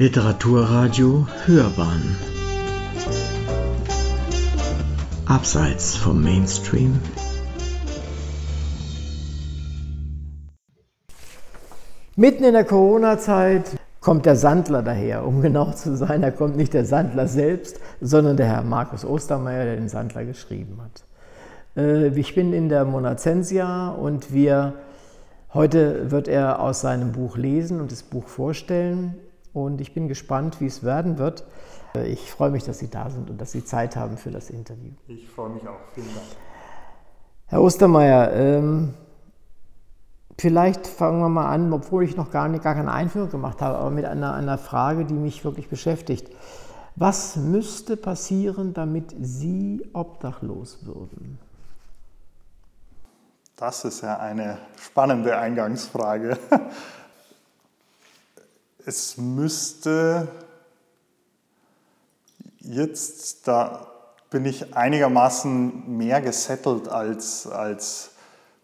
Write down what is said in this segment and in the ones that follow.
Literaturradio Hörbahn Abseits vom Mainstream Mitten in der Corona-Zeit kommt der Sandler daher, um genau zu sein. Da kommt nicht der Sandler selbst, sondern der Herr Markus Ostermeier, der den Sandler geschrieben hat. Äh, ich bin in der Monacensia und wir, heute wird er aus seinem Buch lesen und das Buch vorstellen. Und ich bin gespannt, wie es werden wird. Äh, ich freue mich, dass Sie da sind und dass Sie Zeit haben für das Interview. Ich freue mich auch. Vielen Dank. Herr Ostermeier, ähm, Vielleicht fangen wir mal an, obwohl ich noch gar, nicht, gar keine Einführung gemacht habe, aber mit einer, einer Frage, die mich wirklich beschäftigt. Was müsste passieren, damit Sie obdachlos würden? Das ist ja eine spannende Eingangsfrage. Es müsste jetzt, da bin ich einigermaßen mehr gesettelt als, als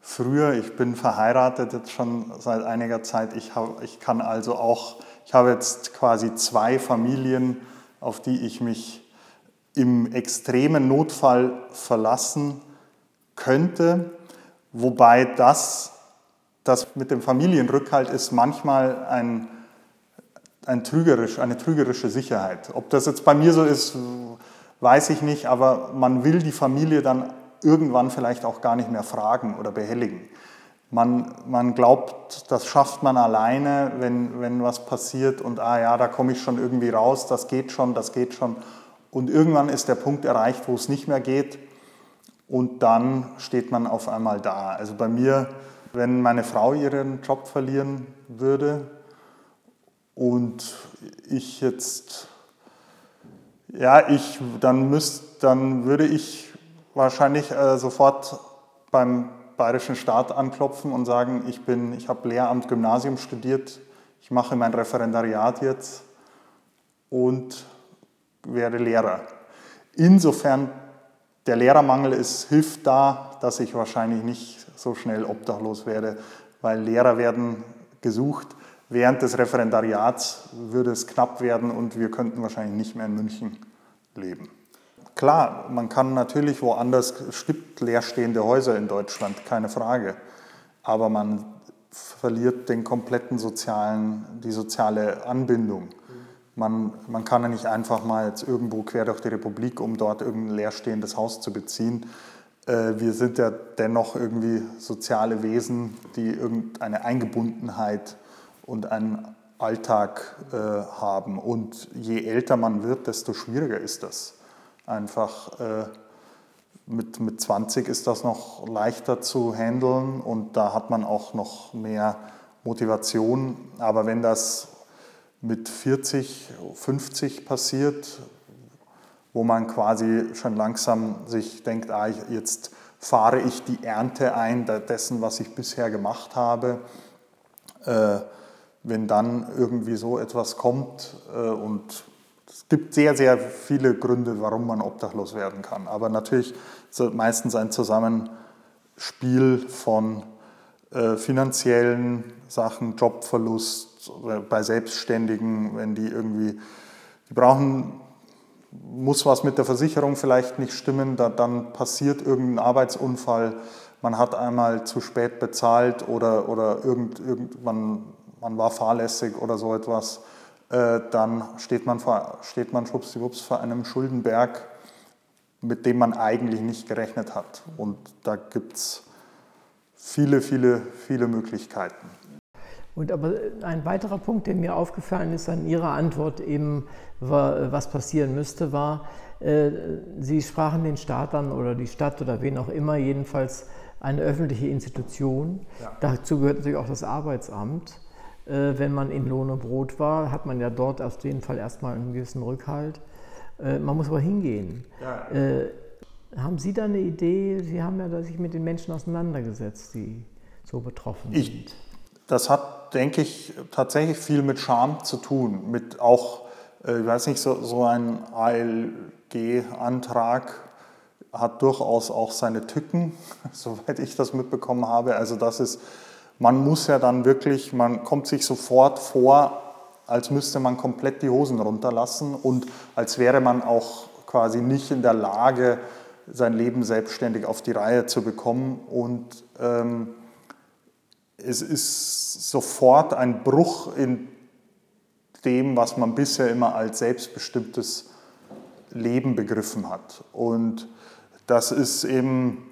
früher. Ich bin verheiratet jetzt schon seit einiger Zeit. Ich, hab, ich kann also auch, ich habe jetzt quasi zwei Familien, auf die ich mich im extremen Notfall verlassen könnte. Wobei das, das mit dem Familienrückhalt ist manchmal ein, ein trügerisch, eine trügerische Sicherheit. Ob das jetzt bei mir so ist, weiß ich nicht, aber man will die Familie dann irgendwann vielleicht auch gar nicht mehr fragen oder behelligen. Man, man glaubt, das schafft man alleine, wenn, wenn was passiert und ah ja, da komme ich schon irgendwie raus, das geht schon, das geht schon. Und irgendwann ist der Punkt erreicht, wo es nicht mehr geht und dann steht man auf einmal da. Also bei mir, wenn meine Frau ihren Job verlieren würde und ich jetzt, ja, ich, dann müsst, dann würde ich wahrscheinlich äh, sofort beim bayerischen Staat anklopfen und sagen, ich, bin, ich habe Lehramt Gymnasium studiert, ich mache mein Referendariat jetzt und werde Lehrer. Insofern der Lehrermangel ist, hilft da, dass ich wahrscheinlich nicht so schnell obdachlos werde, weil Lehrer werden gesucht. Während des Referendariats würde es knapp werden und wir könnten wahrscheinlich nicht mehr in München leben. Klar, man kann natürlich woanders, es gibt leerstehende Häuser in Deutschland, keine Frage. Aber man verliert den kompletten sozialen, die soziale Anbindung. Man, man kann ja nicht einfach mal jetzt irgendwo quer durch die Republik, um dort irgendein leerstehendes Haus zu beziehen. Äh, wir sind ja dennoch irgendwie soziale Wesen, die irgendeine Eingebundenheit und einen Alltag äh, haben. Und je älter man wird, desto schwieriger ist das. Einfach äh, mit, mit 20 ist das noch leichter zu handeln und da hat man auch noch mehr Motivation. Aber wenn das mit 40, 50 passiert, wo man quasi schon langsam sich denkt, ah, jetzt fahre ich die Ernte ein dessen, was ich bisher gemacht habe. Äh, wenn dann irgendwie so etwas kommt äh, und es gibt sehr, sehr viele Gründe, warum man obdachlos werden kann. Aber natürlich meistens ein Zusammenspiel von äh, finanziellen Sachen, Jobverlust, äh, bei Selbstständigen, wenn die irgendwie, die brauchen, muss was mit der Versicherung vielleicht nicht stimmen, da, dann passiert irgendein Arbeitsunfall, man hat einmal zu spät bezahlt oder, oder irgend, irgend, man, man war fahrlässig oder so etwas äh, dann steht man, vor, steht man schwuppsdiwupps vor einem Schuldenberg, mit dem man eigentlich nicht gerechnet hat. Und da gibt es viele, viele, viele Möglichkeiten. Und aber ein weiterer Punkt, der mir aufgefallen ist an Ihrer Antwort eben, war, was passieren müsste, war, äh, Sie sprachen den Staat an oder die Stadt oder wen auch immer, jedenfalls eine öffentliche Institution. Ja. Dazu gehört natürlich auch das Arbeitsamt. Äh, wenn man in Lohn und Brot war, hat man ja dort auf jeden Fall erstmal einen gewissen Rückhalt. Äh, man muss aber hingehen. Ja. Äh, haben Sie da eine Idee? Sie haben ja sich mit den Menschen auseinandergesetzt, die so betroffen sind. Ich, das hat, denke ich, tatsächlich viel mit Scham zu tun. Mit auch, ich weiß nicht, so, so ein ALG-Antrag hat durchaus auch seine Tücken, soweit ich das mitbekommen habe. Also das ist man muss ja dann wirklich, man kommt sich sofort vor, als müsste man komplett die Hosen runterlassen und als wäre man auch quasi nicht in der Lage, sein Leben selbstständig auf die Reihe zu bekommen. Und ähm, es ist sofort ein Bruch in dem, was man bisher immer als selbstbestimmtes Leben begriffen hat. Und das ist eben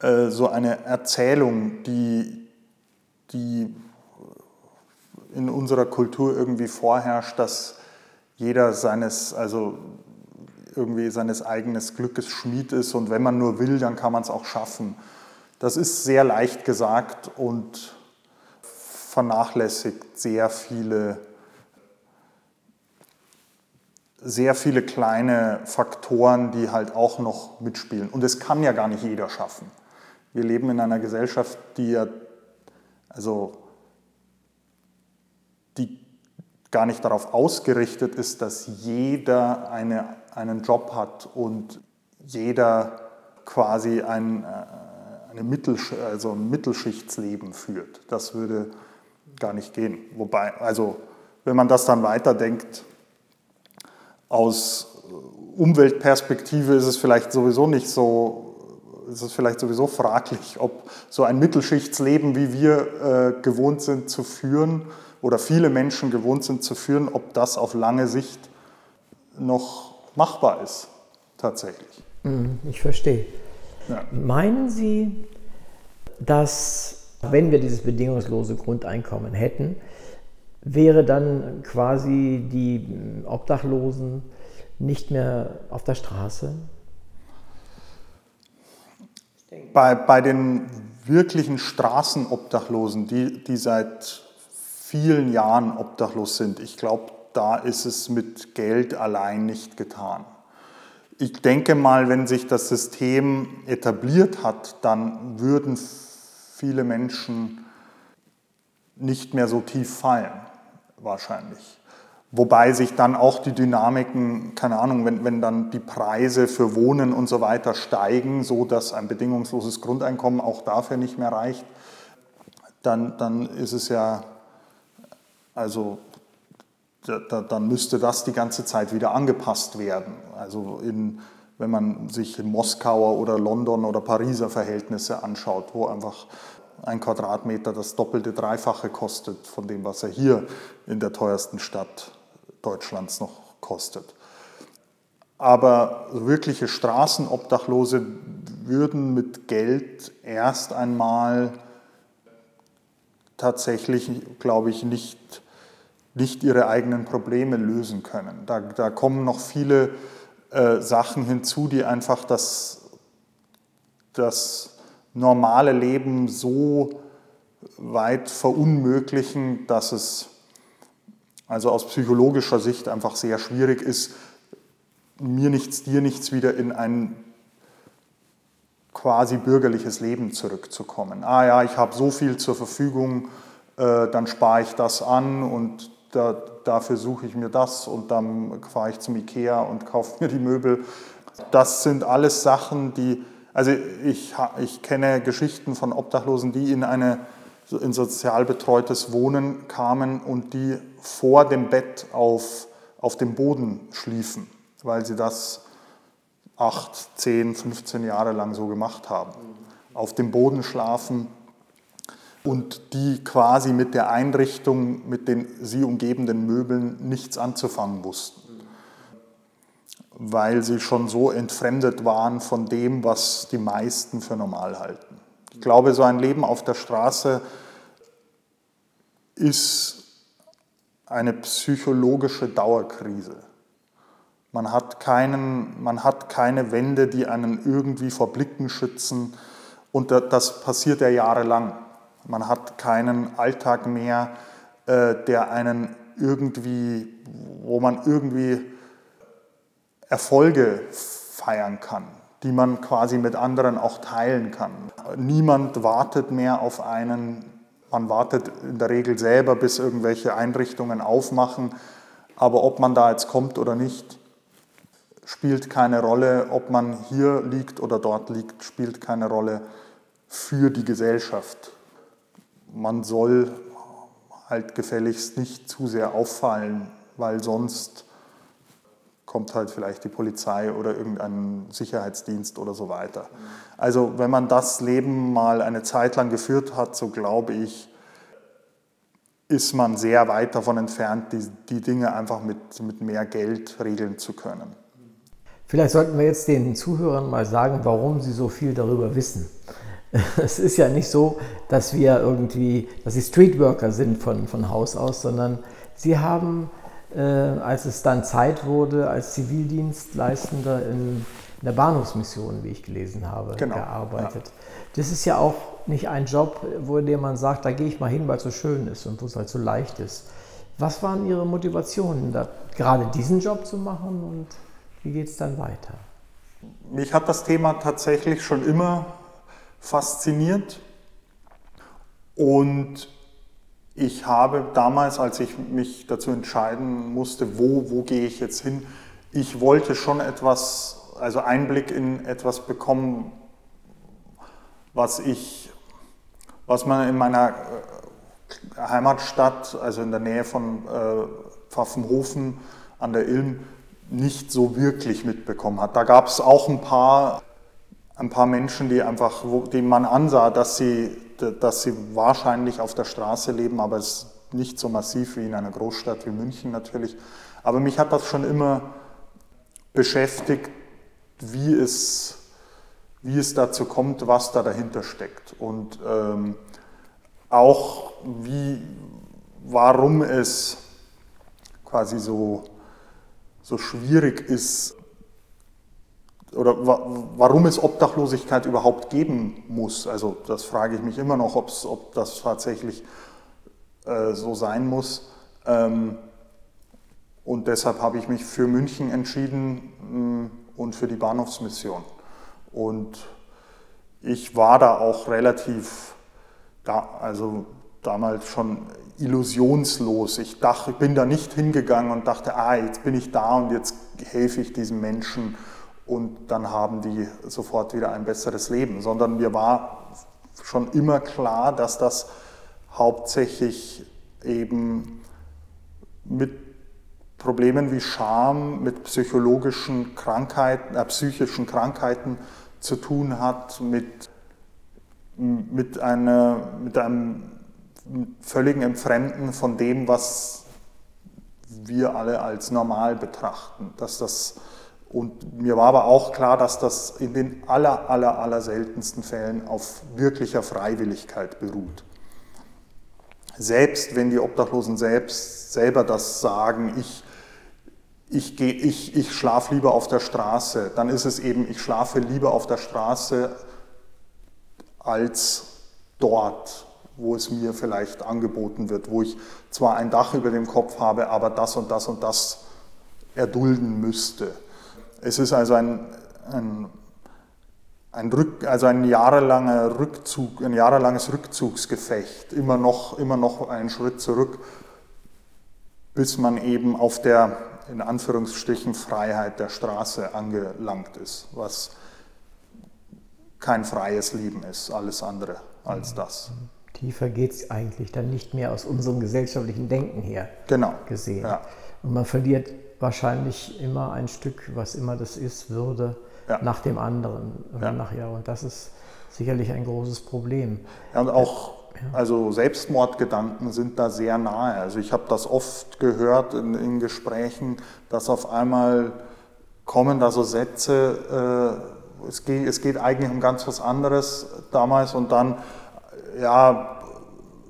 äh, so eine Erzählung, die, die in unserer Kultur irgendwie vorherrscht, dass jeder seines, also irgendwie seines eigenen Glückes Schmied ist und wenn man nur will, dann kann man es auch schaffen. Das ist sehr leicht gesagt und vernachlässigt sehr viele, sehr viele kleine Faktoren, die halt auch noch mitspielen. Und es kann ja gar nicht jeder schaffen. Wir leben in einer Gesellschaft, die ja, also, die gar nicht darauf ausgerichtet ist, dass jeder eine, einen Job hat und jeder quasi ein, äh, eine Mittelsch also ein Mittelschichtsleben führt. Das würde gar nicht gehen. Wobei, also wenn man das dann weiterdenkt, aus Umweltperspektive ist es vielleicht sowieso nicht so ist es vielleicht sowieso fraglich, ob so ein Mittelschichtsleben, wie wir äh, gewohnt sind zu führen, oder viele Menschen gewohnt sind zu führen, ob das auf lange Sicht noch machbar ist, tatsächlich. Mhm, ich verstehe. Ja. Meinen Sie, dass wenn wir dieses bedingungslose Grundeinkommen hätten, wäre dann quasi die Obdachlosen nicht mehr auf der Straße? Bei, bei den wirklichen Straßenobdachlosen, die, die seit vielen Jahren obdachlos sind, ich glaube, da ist es mit Geld allein nicht getan. Ich denke mal, wenn sich das System etabliert hat, dann würden viele Menschen nicht mehr so tief fallen, wahrscheinlich. Wobei sich dann auch die Dynamiken, keine Ahnung, wenn, wenn dann die Preise für Wohnen und so weiter steigen, so dass ein bedingungsloses Grundeinkommen auch dafür nicht mehr reicht, dann, dann ist es ja, also da, dann müsste das die ganze Zeit wieder angepasst werden. Also in, wenn man sich in Moskauer oder London oder Pariser Verhältnisse anschaut, wo einfach ein Quadratmeter das doppelte, dreifache kostet von dem, was er hier in der teuersten Stadt Deutschlands noch kostet. Aber wirkliche Straßenobdachlose würden mit Geld erst einmal tatsächlich, glaube ich, nicht, nicht ihre eigenen Probleme lösen können. Da, da kommen noch viele äh, Sachen hinzu, die einfach das, das normale Leben so weit verunmöglichen, dass es also aus psychologischer Sicht einfach sehr schwierig ist, mir nichts, dir nichts wieder in ein quasi bürgerliches Leben zurückzukommen. Ah ja, ich habe so viel zur Verfügung, äh, dann spare ich das an und da, dafür suche ich mir das und dann fahre ich zum Ikea und kaufe mir die Möbel. Das sind alles Sachen, die, also ich, ich kenne Geschichten von Obdachlosen, die in eine in sozial betreutes Wohnen kamen und die vor dem Bett auf, auf dem Boden schliefen, weil sie das acht, zehn, 15 Jahre lang so gemacht haben. Auf dem Boden schlafen und die quasi mit der Einrichtung, mit den sie umgebenden Möbeln nichts anzufangen wussten, weil sie schon so entfremdet waren von dem, was die meisten für normal halten. Ich glaube, so ein Leben auf der Straße ist eine psychologische Dauerkrise. Man hat, keinen, man hat keine Wände, die einen irgendwie vor Blicken schützen. Und das passiert ja jahrelang. Man hat keinen Alltag mehr, äh, der einen irgendwie, wo man irgendwie Erfolge feiern kann die man quasi mit anderen auch teilen kann. Niemand wartet mehr auf einen, man wartet in der Regel selber, bis irgendwelche Einrichtungen aufmachen, aber ob man da jetzt kommt oder nicht, spielt keine Rolle. Ob man hier liegt oder dort liegt, spielt keine Rolle für die Gesellschaft. Man soll halt gefälligst nicht zu sehr auffallen, weil sonst kommt halt vielleicht die Polizei oder irgendein Sicherheitsdienst oder so weiter. Also wenn man das Leben mal eine Zeit lang geführt hat, so glaube ich, ist man sehr weit davon entfernt, die, die Dinge einfach mit, mit mehr Geld regeln zu können. Vielleicht sollten wir jetzt den Zuhörern mal sagen, warum sie so viel darüber wissen. Es ist ja nicht so, dass wir irgendwie, dass sie Streetworker sind von, von Haus aus, sondern sie haben äh, als es dann Zeit wurde, als Zivildienstleistender in, in der Bahnhofsmission, wie ich gelesen habe, genau. gearbeitet. Ja. Das ist ja auch nicht ein Job, wo der man sagt, da gehe ich mal hin, weil es so schön ist und wo es halt so leicht ist. Was waren Ihre Motivationen, da, gerade diesen Job zu machen und wie geht es dann weiter? Mich hat das Thema tatsächlich schon immer fasziniert und ich habe damals, als ich mich dazu entscheiden musste, wo, wo gehe ich jetzt hin, ich wollte schon etwas, also Einblick in etwas bekommen, was ich, was man in meiner äh, Heimatstadt, also in der Nähe von äh, Pfaffenhofen an der Ilm, nicht so wirklich mitbekommen hat. Da gab es auch ein paar, ein paar Menschen, die einfach, die man ansah, dass sie dass sie wahrscheinlich auf der Straße leben, aber es nicht so massiv wie in einer Großstadt wie München natürlich. Aber mich hat das schon immer beschäftigt, wie es, wie es dazu kommt, was da dahinter steckt. Und ähm, auch wie, warum es quasi so, so schwierig ist, oder warum es Obdachlosigkeit überhaupt geben muss. Also das frage ich mich immer noch, ob das tatsächlich äh, so sein muss. Ähm, und deshalb habe ich mich für München entschieden mh, mm, und für die Bahnhofsmission. Und ich war da auch relativ, da, also damals schon illusionslos. Ich dachte, ich bin da nicht hingegangen und dachte, ah, jetzt bin ich da und jetzt helfe ich diesen Menschen und dann haben die sofort wieder ein besseres Leben, sondern mir war schon immer klar, dass das hauptsächlich eben mit Problemen wie Scham, mit psychologischen Krankheiten, äh, psychischen Krankheiten zu tun hat, mit, mit, einer, mit einem völligen Entfremden von dem, was wir alle als normal betrachten. Dass das und mir war aber auch klar, dass das in den aller, aller, aller seltensten Fällen auf wirklicher Freiwilligkeit beruht. Selbst wenn die Obdachlosen selbst selber das sagen, ich, ich, ich, ich schlafe lieber auf der Straße, dann ist es eben, ich schlafe lieber auf der Straße als dort, wo es mir vielleicht angeboten wird, wo ich zwar ein Dach über dem Kopf habe, aber das und das und das erdulden müsste. Es ist also ein, ein, ein, Rück, also ein, jahrelanger Rückzug, ein jahrelanges Rückzugsgefecht, immer noch, immer noch einen Schritt zurück, bis man eben auf der in Anführungsstrichen Freiheit der Straße angelangt ist, was kein freies Leben ist, alles andere als das. Tiefer geht es eigentlich dann nicht mehr aus unserem gesellschaftlichen Denken her genau. gesehen. Ja. Und man verliert wahrscheinlich immer ein Stück, was immer das ist, Würde ja. nach dem anderen. Ja. Nachher. Und das ist sicherlich ein großes Problem. Ja, und auch also Selbstmordgedanken sind da sehr nahe. Also ich habe das oft gehört in, in, Gesprächen, dass auf einmal kommen da so Sätze, äh, es, geht, es geht eigentlich um ganz was anderes damals und dann, ja,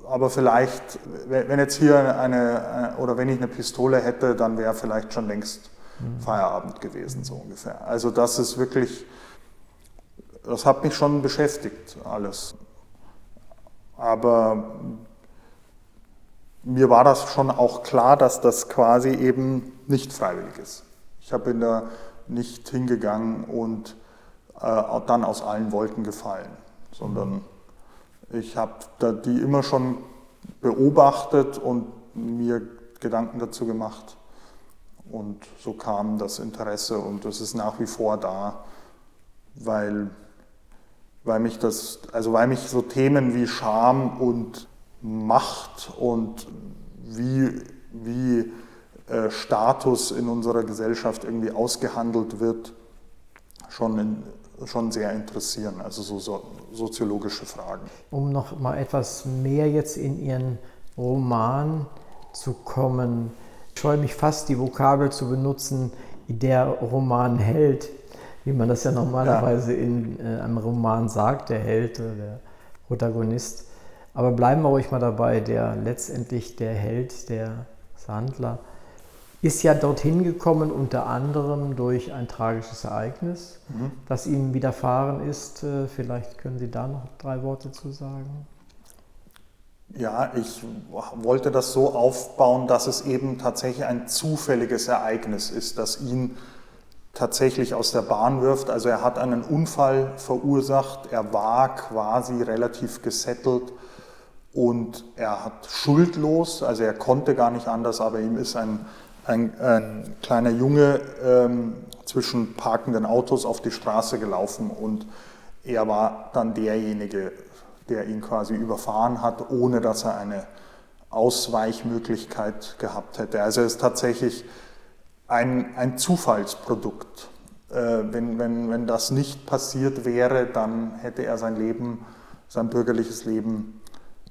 aber vielleicht, wenn jetzt hier eine, oder wenn ich eine Pistole hätte, dann wäre vielleicht schon längst mhm. Feierabend gewesen, so ungefähr. Also das ist wirklich, das hat mich schon beschäftigt, alles. Aber mir war das schon auch klar, dass das quasi eben nicht freiwillig ist. Ich bin da nicht hingegangen und äh, dann aus allen Wolken gefallen, sondern ich habe die immer schon beobachtet und mir Gedanken dazu gemacht. Und so kam das Interesse und das ist nach wie vor da, weil, weil mich das, also weil mich so Themen wie Scham und Macht und wie, wie äh, Status in unserer Gesellschaft irgendwie ausgehandelt wird, schon, in, schon sehr interessieren, also so, so soziologische Fragen. Um noch mal etwas mehr jetzt in Ihren Roman zu kommen, ich scheue mich fast, die Vokabel zu benutzen, der Roman Held, wie man das ja normalerweise ja. in äh, einem Roman sagt, der Held, äh, der Protagonist. Aber bleiben wir ruhig mal dabei, der letztendlich der Held, der Sandler, ist ja dorthin gekommen unter anderem durch ein tragisches Ereignis, mhm. das ihm widerfahren ist. Äh, vielleicht können Sie da noch drei Worte zu sagen. Ja, ich wollte das so aufbauen, dass es eben tatsächlich ein zufälliges Ereignis ist, das ihn tatsächlich aus der Bahn wirft. Also er hat einen Unfall verursacht, er war quasi relativ gesettelt und er hat schuldlos, also er konnte gar nicht anders, aber ihm ist ein, ein, ein kleiner Junge ähm, zwischen parkenden Autos auf die Straße gelaufen und er war dann derjenige, der ihn quasi überfahren hat, ohne dass er eine Ausweichmöglichkeit gehabt hätte. Also er ist tatsächlich ein, ein Zufallsprodukt. Äh, wenn, wenn, wenn das nicht passiert wäre, dann hätte er sein Leben, sein bürgerliches Leben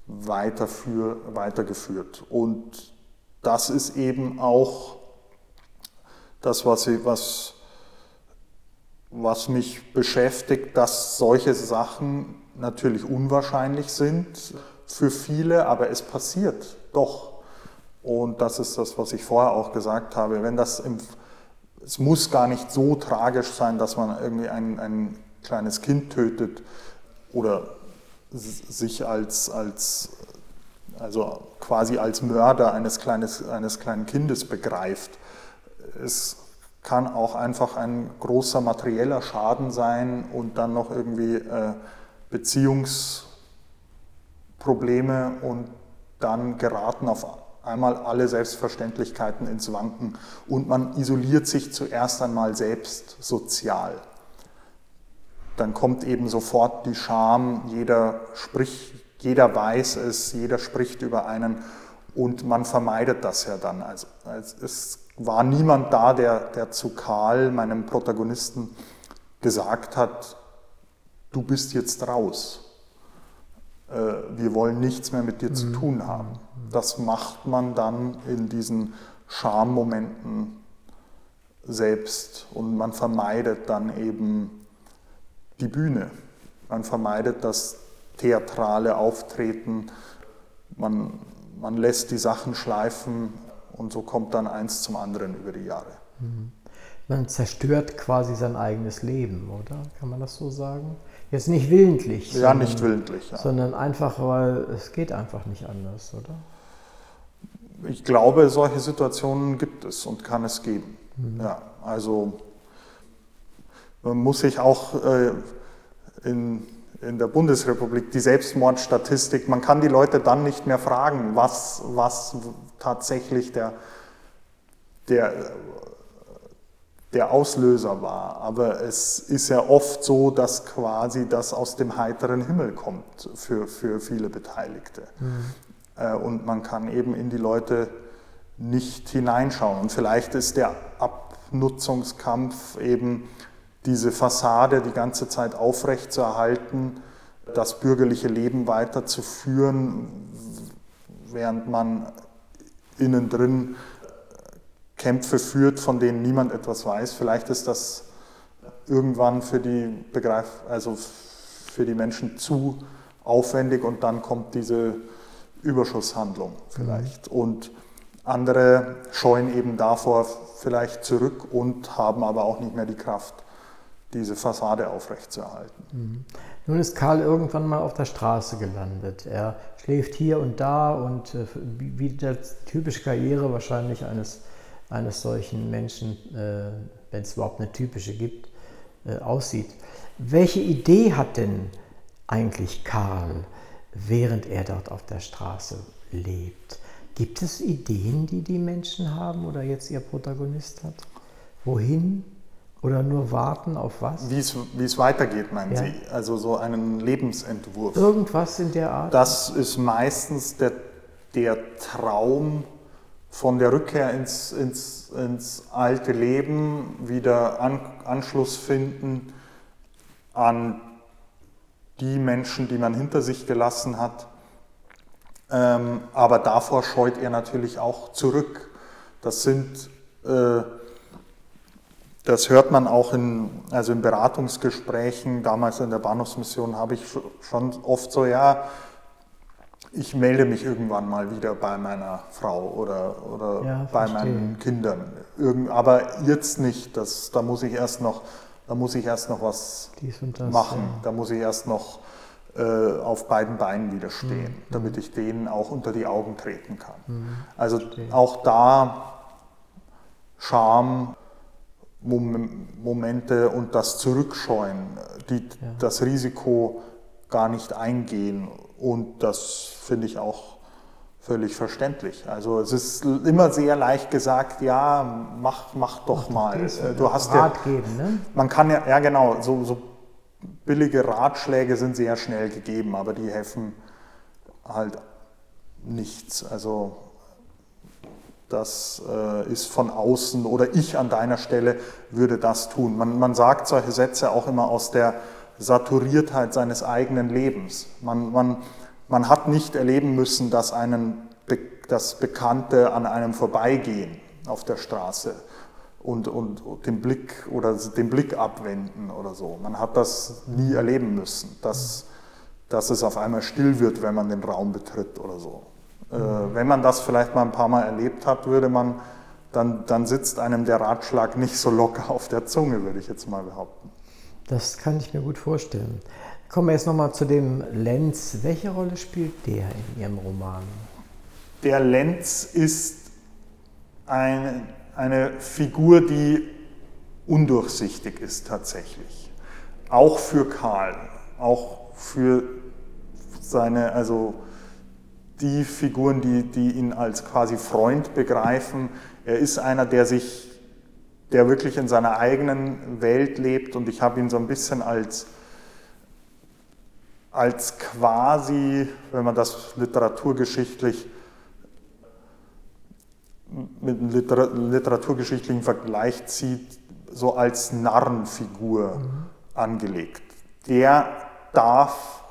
weiterführ, weitergeführt. Und das ist eben auch das, was, was, was mich beschäftigt, dass solche Sachen natürlich unwahrscheinlich sind für viele, aber es passiert doch. Und das ist das, was ich vorher auch gesagt habe. Wenn das im, es muss gar nicht so tragisch sein, dass man irgendwie ein, ein kleines Kind tötet oder sich als, als, also quasi als Mörder eines, kleines, eines kleinen Kindes begreift. Es kann auch einfach ein großer materieller Schaden sein und dann noch irgendwie äh, Beziehungsprobleme und dann geraten auf einmal alle Selbstverständlichkeiten ins Wanken und man isoliert sich zuerst einmal selbst sozial. Dann kommt eben sofort die Scham, jeder spricht, jeder weiß es, jeder spricht über einen und man vermeidet das ja dann. Also, es war niemand da, der, der zu Karl, meinem Protagonisten, gesagt hat, du bist jetzt raus. Äh, wir wollen nichts mehr mit dir zu mhm. tun haben. Das macht man dann in diesen Schammomenten selbst und man vermeidet dann eben die Bühne. Man vermeidet das theatrale Auftreten. Man, man lässt die Sachen schleifen und so kommt dann eins zum anderen über die Jahre. Mhm. Man zerstört quasi sein eigenes Leben, oder? Kann man das so sagen? Jetzt nicht willentlich. Ja, sondern, nicht willentlich. Ja. Sondern einfach, weil es geht einfach nicht anders, oder? Ich glaube, solche Situationen gibt es und kann es geben. Mhm. Ja, also man muss sich auch äh, in, in der Bundesrepublik die Selbstmordstatistik, man kann die Leute dann nicht mehr fragen, was, was tatsächlich der, der der Auslöser war. Aber es ist ja oft so, dass quasi das aus dem heiteren Himmel kommt für, für viele Beteiligte. Mhm. Und man kann eben in die Leute nicht hineinschauen. Und vielleicht ist der Abnutzungskampf eben diese Fassade die ganze Zeit aufrechtzuerhalten, das bürgerliche Leben weiterzuführen, während man innen drin Kämpfe führt, von denen niemand etwas weiß. Vielleicht ist das irgendwann für die, Begreif also für die Menschen zu aufwendig und dann kommt diese Überschusshandlung vielleicht. Mhm. Und andere scheuen eben davor vielleicht zurück und haben aber auch nicht mehr die Kraft, diese Fassade aufrechtzuerhalten. Mhm. Nun ist Karl irgendwann mal auf der Straße gelandet. Er schläft hier und da und äh, wie die typische Karriere wahrscheinlich eines eines solchen Menschen, äh, wenn es überhaupt eine typische gibt, äh, aussieht. Welche Idee hat denn eigentlich Karl, während er dort auf der Straße lebt? Gibt es Ideen, die die Menschen haben oder jetzt ihr Protagonist hat? Wohin Oder nur warten auf was? Wie es, weitergeht, meinen Ja. Sie? Also so einen Lebensentwurf. Irgendwas in der Art? Das ist meistens der, der Traum von der Rückkehr ins, ins, ins alte Leben, wieder An, Anschluss finden an die Menschen, die man hinter sich gelassen hat. Ähm, aber davor scheut er natürlich auch zurück. Das sind, äh, das hört man auch in, also in Beratungsgesprächen, damals in der Bahnhofsmission habe ich sch- schon oft so, ja, ich melde mich irgendwann mal wieder bei meiner Frau oder, oder Ja, bei verstehe. meinen Kindern. Irgend, aber jetzt nicht, das, da muss ich erst noch, da muss ich erst noch was das, machen. ja. Da muss ich erst noch äh, auf beiden Beinen wieder stehen, Mhm. damit ich denen auch unter die Augen treten kann. Mhm. Also auch da Scham, Momente und das Zurückscheuen, die das Risiko gar nicht eingehen. Und das finde ich auch völlig verständlich. Also es ist immer sehr leicht gesagt, ja, mach, mach doch mal. dies, Äh, Du hast ja, Rat geben, ne? man kann ja, ja genau, so, so billige Ratschläge sind sehr schnell gegeben, aber die helfen halt nichts. Also das äh, ist von außen oder ich an deiner Stelle würde das tun. Man, man sagt solche Sätze auch immer aus der Saturiertheit seines eigenen Lebens. Man, man, man hat nicht erleben müssen, dass einen Be das Bekannte an einem vorbeigehen auf der Straße und, und, und den Blick oder den Blick abwenden oder so. Man hat das nie erleben müssen, dass, dass es auf einmal still wird, wenn man den Raum betritt oder so. Äh, wenn man das vielleicht mal ein paar Mal erlebt hat, würde man, dann, dann sitzt einem der Ratschlag nicht so locker auf der Zunge, würde ich jetzt mal behaupten. Das kann ich mir gut vorstellen. Kommen wir jetzt nochmal zu dem Lenz. Welche Rolle spielt der in Ihrem Roman? Der Lenz ist ein, eine Figur, die undurchsichtig ist tatsächlich. Auch für Karl, auch für seine, also die Figuren, die, die ihn als quasi Freund begreifen. Er ist einer, der sich, der wirklich in seiner eigenen Welt lebt und ich habe ihn so ein bisschen als als quasi, wenn man das literaturgeschichtlich mit einem Liter literaturgeschichtlichen Vergleich zieht, so als Narrenfigur angelegt. Der darf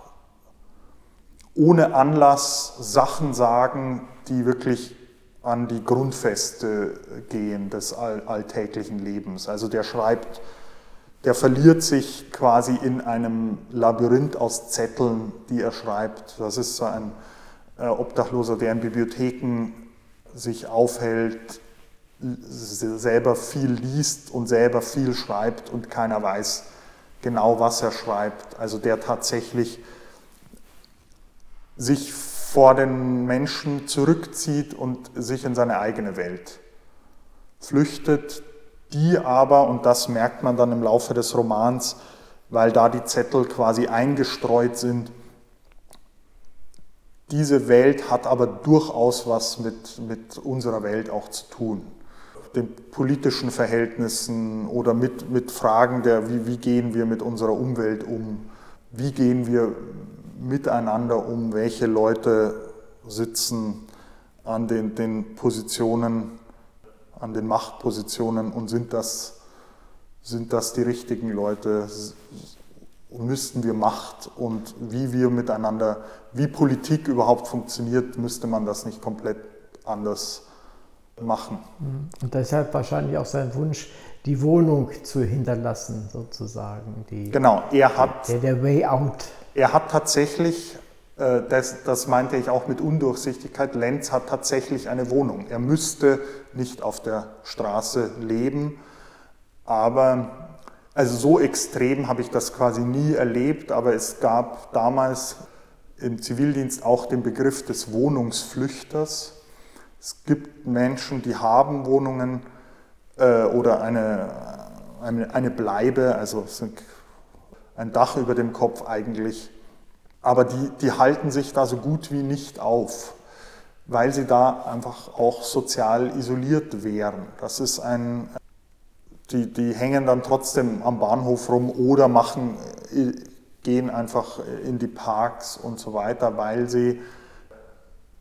ohne Anlass Sachen sagen, die wirklich an die Grundfeste gehen des all alltäglichen Lebens. Also der schreibt, der verliert sich quasi in einem Labyrinth aus Zetteln, die er schreibt. Das ist so ein äh, Obdachloser, der in Bibliotheken sich aufhält, selber viel liest und selber viel schreibt und keiner weiß genau, was er schreibt. Also der tatsächlich sich vor den Menschen zurückzieht und sich in seine eigene Welt flüchtet, die aber, und das merkt man dann im Laufe des Romans, weil da die Zettel quasi eingestreut sind, diese Welt hat aber durchaus was mit, mit unserer Welt auch zu tun. Den politischen Verhältnissen oder mit, mit Fragen der, wie, wie gehen wir mit unserer Umwelt um, wie gehen wir miteinander um, welche Leute sitzen an den, den Positionen, an den Machtpositionen und sind das, sind das die richtigen Leute? Müssten wir Macht und wie wir miteinander, wie Politik überhaupt funktioniert, müsste man das nicht komplett anders machen. Und deshalb wahrscheinlich auch sein Wunsch, die Wohnung zu hinterlassen, sozusagen. Die, Genau, er hat, der, der Way Out. Er hat tatsächlich, äh, das, das meinte ich auch mit Undurchsichtigkeit, Lenz hat tatsächlich eine Wohnung. Er müsste nicht auf der Straße leben, aber also so extrem habe ich das quasi nie erlebt, aber es gab damals im Zivildienst auch den Begriff des Wohnungsflüchters. Es gibt Menschen, die haben Wohnungen äh, oder eine, eine, eine Bleibe, also sind ein Dach über dem Kopf eigentlich, aber die, die halten sich da so gut wie nicht auf, weil sie da einfach auch sozial isoliert wären. Das ist ein die, die hängen dann trotzdem am Bahnhof rum oder machen, äh, gehen einfach in die Parks und so weiter, weil sie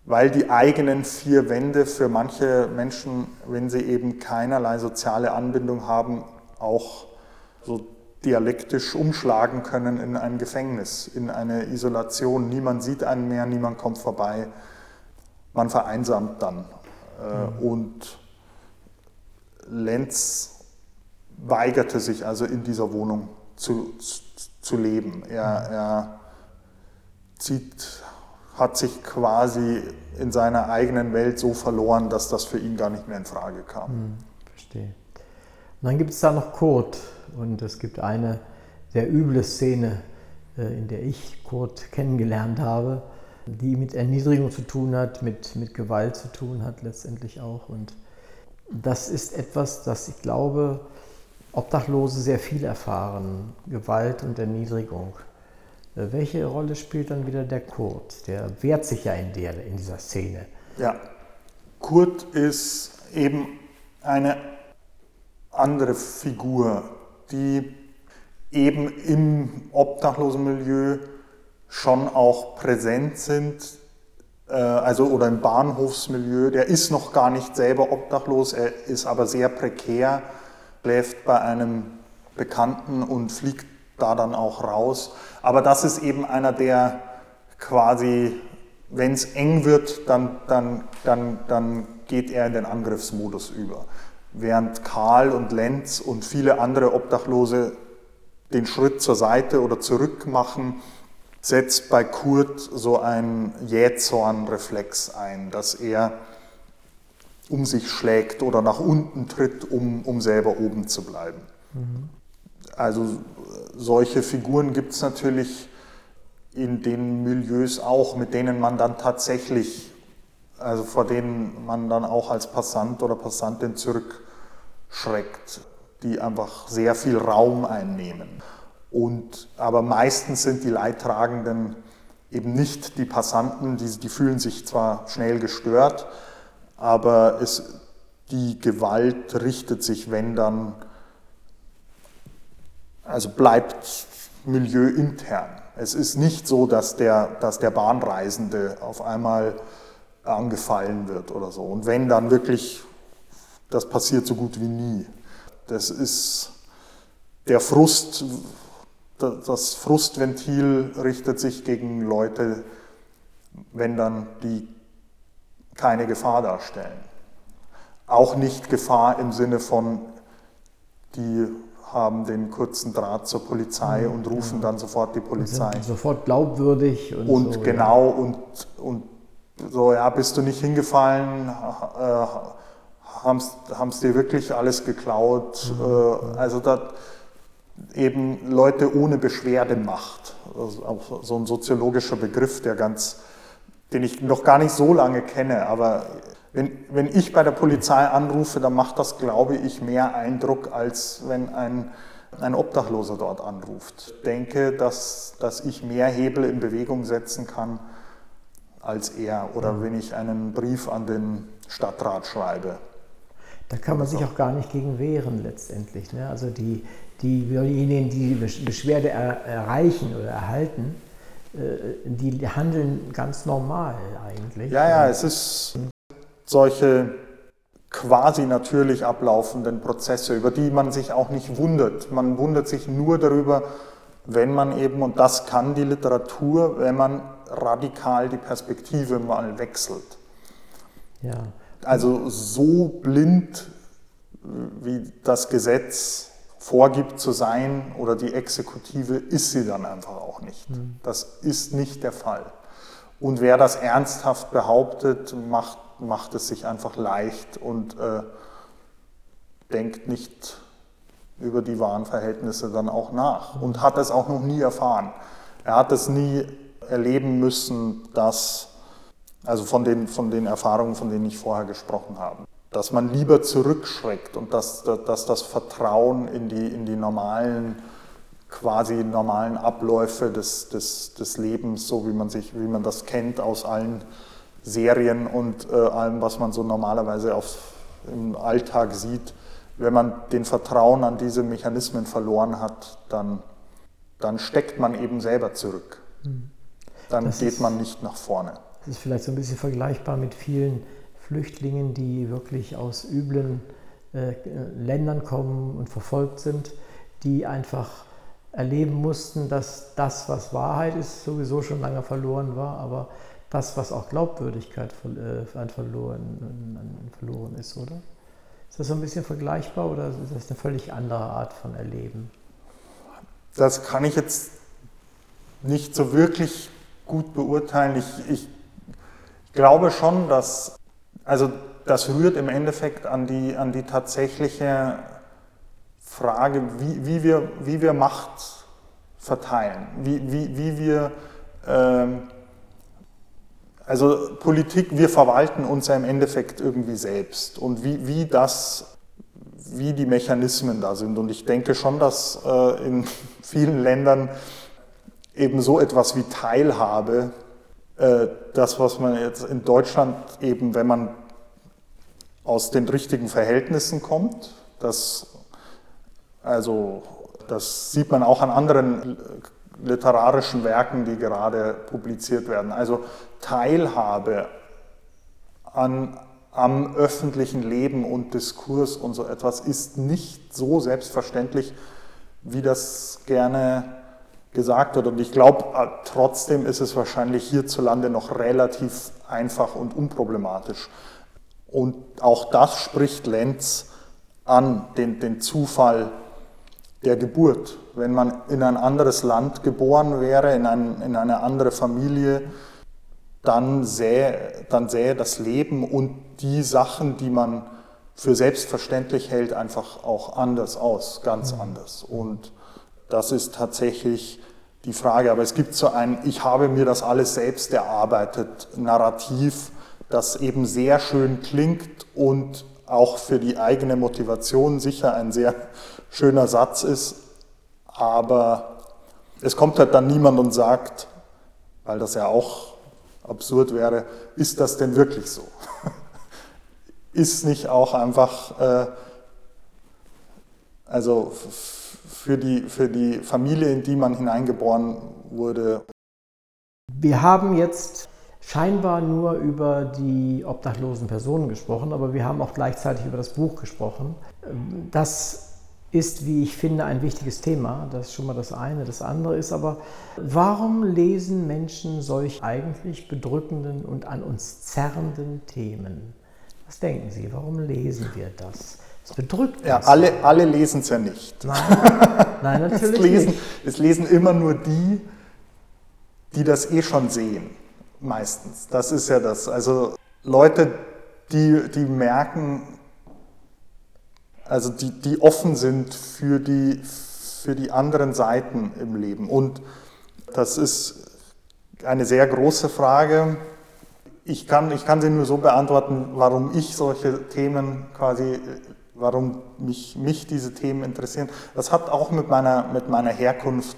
weil die eigenen vier Wände für manche Menschen, wenn sie eben keinerlei soziale Anbindung haben, auch so dialektisch umschlagen können in ein Gefängnis, in eine Isolation. Niemand sieht einen mehr, niemand kommt vorbei. Man vereinsamt dann. Mhm. Und Lenz weigerte sich also in dieser Wohnung zu, zu leben. Er, er zieht hat sich quasi in seiner eigenen Welt so verloren, dass das für ihn gar nicht mehr in Frage kam. Hm, verstehe. Und dann gibt es da noch Kurt und es gibt eine sehr üble Szene, äh, in der ich Kurt kennengelernt habe, die mit Erniedrigung zu tun hat, mit, mit Gewalt zu tun hat letztendlich auch. Und das ist etwas, das ich glaube, Obdachlose sehr viel erfahren, Gewalt und Erniedrigung. Äh, welche Rolle spielt dann wieder der Kurt? Der wehrt sich ja in, der, in dieser Szene. Ja, Kurt ist eben eine andere Figur, die eben im Obdachlosenmilieu schon auch präsent sind, äh, also oder im Bahnhofsmilieu. Der ist noch gar nicht selber obdachlos, er ist aber sehr prekär, schläft bei einem Bekannten und fliegt da dann auch raus. Aber das ist eben einer, der quasi, wenn es eng wird, dann, dann, dann, dann geht er in den Angriffsmodus über. Während Karl und Lenz und viele andere Obdachlose den Schritt zur Seite oder zurück machen, setzt bei Kurt so ein Jähzornreflex ein, dass er um sich schlägt oder nach unten tritt, um, um selber oben zu bleiben. Mhm. Also solche Figuren gibt es natürlich in den Milieus auch, mit denen man dann tatsächlich, also vor denen man dann auch als Passant oder Passantin zurückschreckt, die einfach sehr viel Raum einnehmen. Und, aber meistens sind die Leidtragenden eben nicht die Passanten, die, die fühlen sich zwar schnell gestört, aber es, die Gewalt richtet sich, wenn dann also bleibt Milieu intern. Es ist nicht so, dass der, dass der Bahnreisende auf einmal angefallen wird oder so. Und wenn dann wirklich, das passiert so gut wie nie. Das ist der Frust, das Frustventil richtet sich gegen Leute, wenn dann die keine Gefahr darstellen. Auch nicht Gefahr im Sinne von, die haben den kurzen Draht zur Polizei mhm, und rufen ja. dann sofort die Polizei. Sofort glaubwürdig. Und, und so, genau, ja. und, und so, ja, bist du nicht hingefallen, äh, haben es dir wirklich alles geklaut. Mhm. Also da eben Leute ohne Beschwerdemacht, also auch so ein soziologischer Begriff, der ganz, den ich noch gar nicht so lange kenne, aber wenn, wenn ich bei der Polizei anrufe, dann macht das, glaube ich, mehr Eindruck, als wenn ein, ein Obdachloser dort anruft. Ich denke, dass, dass ich mehr Hebel in Bewegung setzen kann als er oder mhm. wenn ich einen Brief an den Stadtrat schreibe. Da kann man sich auch gar nicht gegen wehren letztendlich. Ne? Also die, die, diejenigen, die die Beschwerde er, erreichen oder erhalten, äh, die handeln ganz normal eigentlich. Ja, ja, es ist solche quasi natürlich ablaufenden Prozesse, über die man sich auch nicht wundert. Man wundert sich nur darüber, wenn man eben, und das kann die Literatur, wenn man radikal die Perspektive mal wechselt. Ja. Also so blind, wie das Gesetz vorgibt zu sein oder die Exekutive, ist sie dann einfach auch nicht. Hm. Das ist nicht der Fall. Und wer das ernsthaft behauptet, macht macht es sich einfach leicht und äh, denkt nicht über die wahren Verhältnisse dann auch nach und hat es auch noch nie erfahren. Er hat es nie erleben müssen, dass, also von den, von den Erfahrungen, von denen ich vorher gesprochen habe, dass man lieber zurückschreckt und dass, dass das Vertrauen in die, in die normalen, quasi normalen Abläufe des, des, des Lebens, so wie man, sich, wie man das kennt aus allen Serien und äh, allem, was man so normalerweise auf, im Alltag sieht, wenn man den Vertrauen an diese Mechanismen verloren hat, dann, dann steckt man eben selber zurück. Dann Das geht ist- man nicht nach vorne. Das ist vielleicht so ein bisschen vergleichbar mit vielen Flüchtlingen, die wirklich aus üblen äh, Ländern kommen und verfolgt sind, die einfach erleben mussten, dass das, was Wahrheit ist, sowieso schon lange verloren war, aber das, was auch Glaubwürdigkeit äh, an verloren, an verloren ist, oder? Ist das so ein bisschen vergleichbar oder ist das eine völlig andere Art von Erleben? Das kann ich jetzt nicht so wirklich gut beurteilen. Ich, ich glaube schon, dass, also das rührt im Endeffekt an die, an die tatsächliche Frage, wie, wie, wir, wie wir Macht verteilen, wie, wie, wie wir, ähm, also Politik, wir verwalten uns ja im Endeffekt irgendwie selbst und wie, wie das wie die Mechanismen da sind. Und ich denke schon, dass äh, in vielen Ländern eben so etwas wie Teilhabe, äh, das, was man jetzt in Deutschland eben, wenn man aus den richtigen Verhältnissen kommt, das, also, das sieht man auch an anderen literarischen Werken, die gerade publiziert werden. Also Teilhabe an, am öffentlichen Leben und Diskurs und so etwas ist nicht so selbstverständlich, wie das gerne gesagt wird. Und ich glaube, äh, trotzdem ist es wahrscheinlich hierzulande noch relativ einfach und unproblematisch. Und auch das spricht Lenz an, den, den Zufall der Geburt. Wenn man in ein anderes Land geboren wäre, in, ein, in eine andere Familie, dann sähe, dann sähe das Leben und die Sachen, die man für selbstverständlich hält, einfach auch anders aus, ganz anders. Und das ist tatsächlich die Frage. Aber es gibt so ein, ich habe mir das alles selbst erarbeitet, Narrativ, das eben sehr schön klingt und auch für die eigene Motivation sicher ein sehr schöner Satz ist. Aber es kommt halt dann niemand und sagt, weil das ja auch absurd wäre, ist das denn wirklich so? ist nicht auch einfach, äh, also für die, für die Familie, in die man hineingeboren wurde, Wir haben jetzt scheinbar nur über die obdachlosen Personen gesprochen, aber wir haben auch gleichzeitig über das Buch gesprochen. Das ist, wie ich finde, ein wichtiges Thema. Das ist schon mal das eine. Das andere ist aber, warum lesen Menschen solch eigentlich bedrückenden und an uns zerrenden Themen? Was denken Sie? Warum lesen wir das? Es bedrückt ja, uns. alle, alle lesen es ja nicht. Nein, nein Es natürlich lesen, nicht. es lesen immer nur die, die das eh schon sehen, meistens. Das ist ja das. Also Leute, die, die merken, also die, die offen sind für die, für die anderen Seiten im Leben. Und das ist eine sehr große Frage. Ich kann, ich kann sie nur so beantworten, warum ich solche Themen quasi, warum mich, mich diese Themen interessieren. Das hat auch mit meiner, mit meiner Herkunft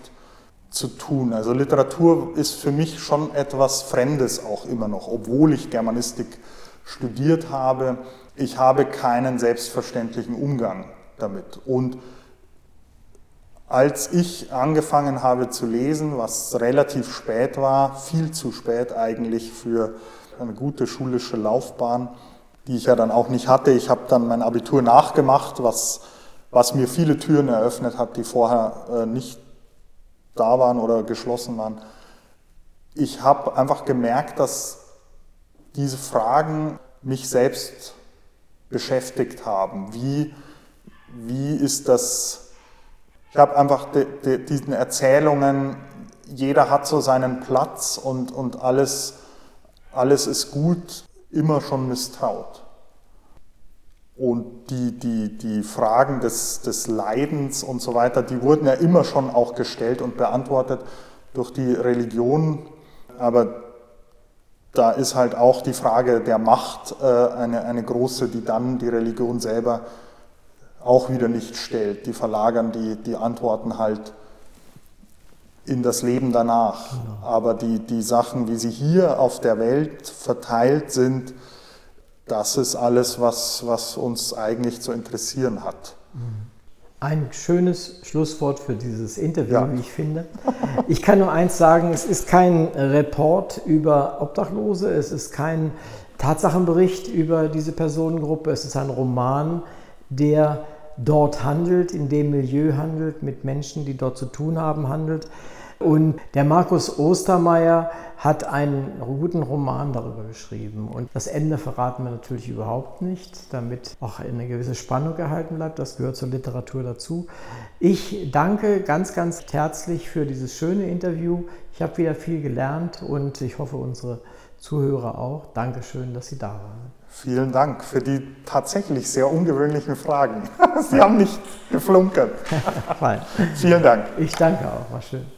zu tun. Also Literatur ist für mich schon etwas Fremdes auch immer noch, obwohl ich Germanistik studiert habe. Ich habe keinen selbstverständlichen Umgang damit. Und als ich angefangen habe zu lesen, was relativ spät war, viel zu spät eigentlich für eine gute schulische Laufbahn, die ich ja dann auch nicht hatte. Ich habe dann mein Abitur nachgemacht, was, was mir viele Türen eröffnet hat, die vorher äh, nicht da waren oder geschlossen waren. Ich habe einfach gemerkt, dass diese Fragen mich selbst beschäftigt haben. Wie, wie ist das? Ich habe einfach de, de, diesen Erzählungen, jeder hat so seinen Platz und, und alles, alles ist gut, immer schon misstraut. Und die, die, die Fragen des, des Leidens und so weiter, die wurden ja immer schon auch gestellt und beantwortet durch die Religion. Aber da ist halt auch die Frage der Macht äh, eine, eine große, die dann die Religion selber auch wieder nicht stellt. Die verlagern die, die Antworten halt in das Leben danach. Genau. Aber die, die Sachen, wie sie hier auf der Welt verteilt sind, das ist alles, was, was uns eigentlich zu interessieren hat. Ein schönes Schlusswort für dieses Interview, ja. wie ich finde. Ich kann nur eins sagen, es ist kein Report über Obdachlose, es ist kein Tatsachenbericht über diese Personengruppe, es ist ein Roman, der dort handelt, in dem Milieu handelt, mit Menschen, die dort zu tun haben, handelt. Und der Markus Ostermeier hat einen guten Roman darüber geschrieben. Und das Ende verraten wir natürlich überhaupt nicht, damit auch eine gewisse Spannung erhalten bleibt. Das gehört zur Literatur dazu. Ich danke ganz, ganz herzlich für dieses schöne Interview. Ich habe wieder viel gelernt und ich hoffe, unsere Zuhörer auch. Dankeschön, dass Sie da waren. Vielen Dank für die tatsächlich sehr ungewöhnlichen Fragen. Sie haben nicht geflunkert. Vielen Dank. Ich danke auch, war schön.